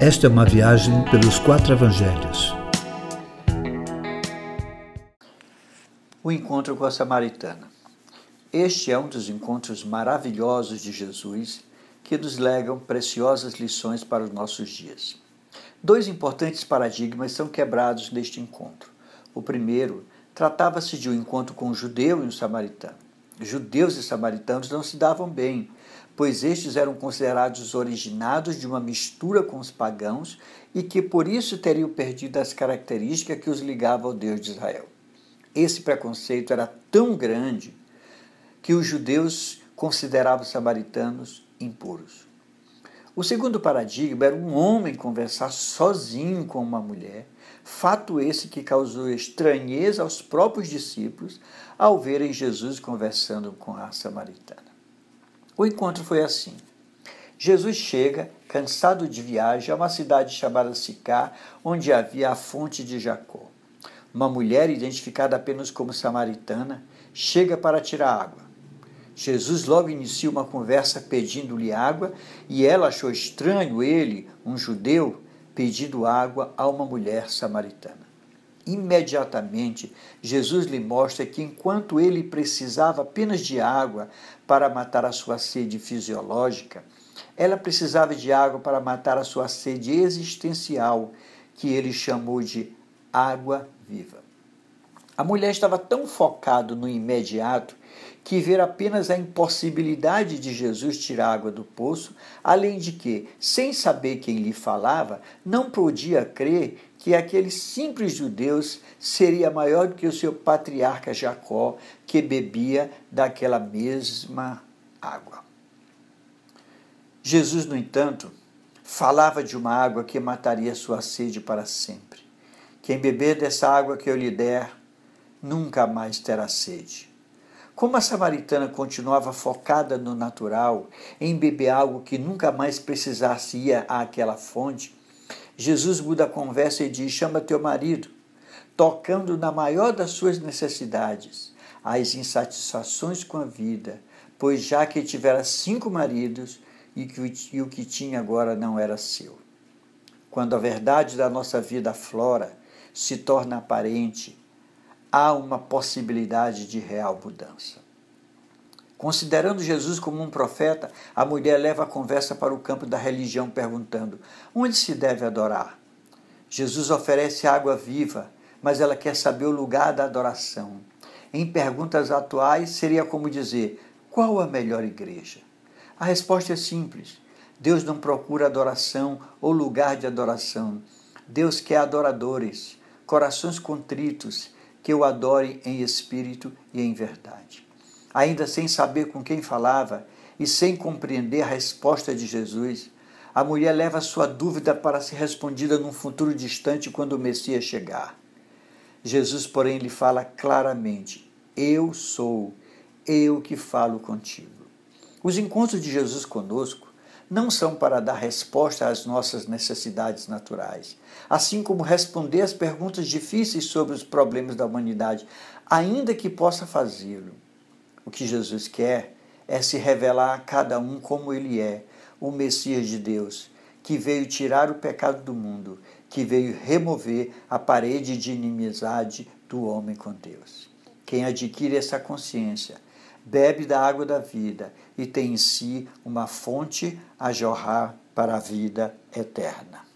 Esta é uma viagem pelos quatro evangelhos. O encontro com a samaritana. Este é um dos encontros maravilhosos de Jesus que nos legam preciosas lições para os nossos dias. Dois importantes paradigmas são quebrados neste encontro. O primeiro tratava-se de um encontro com um judeu e um samaritano. Judeus e samaritanos não se davam bem, pois estes eram considerados originados de uma mistura com os pagãos e que por isso teriam perdido as características que os ligavam ao Deus de Israel. Esse preconceito era tão grande que os judeus consideravam os samaritanos impuros. O segundo paradigma era um homem conversar sozinho com uma mulher, fato esse que causou estranheza aos próprios discípulos ao verem Jesus conversando com a samaritana. O encontro foi assim. Jesus chega, cansado de viagem, a uma cidade chamada Sicá, onde havia a fonte de Jacó. Uma mulher, identificada apenas como samaritana, chega para tirar água. Jesus logo inicia uma conversa pedindo-lhe água e ela achou estranho ele, um judeu, pedindo água a uma mulher samaritana. Imediatamente, Jesus lhe mostra que enquanto ele precisava apenas de água para matar a sua sede fisiológica, ela precisava de água para matar a sua sede existencial, que ele chamou de água viva. A mulher estava tão focada no imediato que ver apenas a impossibilidade de Jesus tirar água do poço, além de que, sem saber quem lhe falava, não podia crer que aquele simples judeu seria maior do que o seu patriarca Jacó, que bebia daquela mesma água. Jesus, no entanto, falava de uma água que mataria sua sede para sempre. Quem beber dessa água que eu lhe der, nunca mais terá sede. Como a samaritana continuava focada no natural, em beber algo que nunca mais precisasse ir àquela fonte, Jesus muda a conversa e diz: Chama teu marido, tocando na maior das suas necessidades, as insatisfações com a vida, pois já que tivera cinco maridos e, que, e o que tinha agora não era seu. Quando a verdade da nossa vida aflora, se torna aparente, há uma possibilidade de real mudança. Considerando Jesus como um profeta, a mulher leva a conversa para o campo da religião, perguntando: onde se deve adorar? Jesus oferece água viva, mas ela quer saber o lugar da adoração. Em perguntas atuais, seria como dizer: qual a melhor igreja? A resposta é simples: Deus não procura adoração ou lugar de adoração. Deus quer adoradores, corações contritos que o adore em espírito e em verdade. Ainda sem saber com quem falava e sem compreender a resposta de Jesus, a mulher leva sua dúvida para ser respondida num futuro distante quando o Messias chegar. Jesus, porém, lhe fala claramente: Eu sou, eu que falo contigo. Os encontros de Jesus conosco não são para dar resposta às nossas necessidades naturais, assim como responder às perguntas difíceis sobre os problemas da humanidade, ainda que possa fazê-lo. O que Jesus quer é se revelar a cada um como ele é, o Messias de Deus, que veio tirar o pecado do mundo, que veio remover a parede de inimizade do homem com Deus. Quem adquire essa consciência bebe da água da vida e tem em si uma fonte a jorrar para a vida eterna.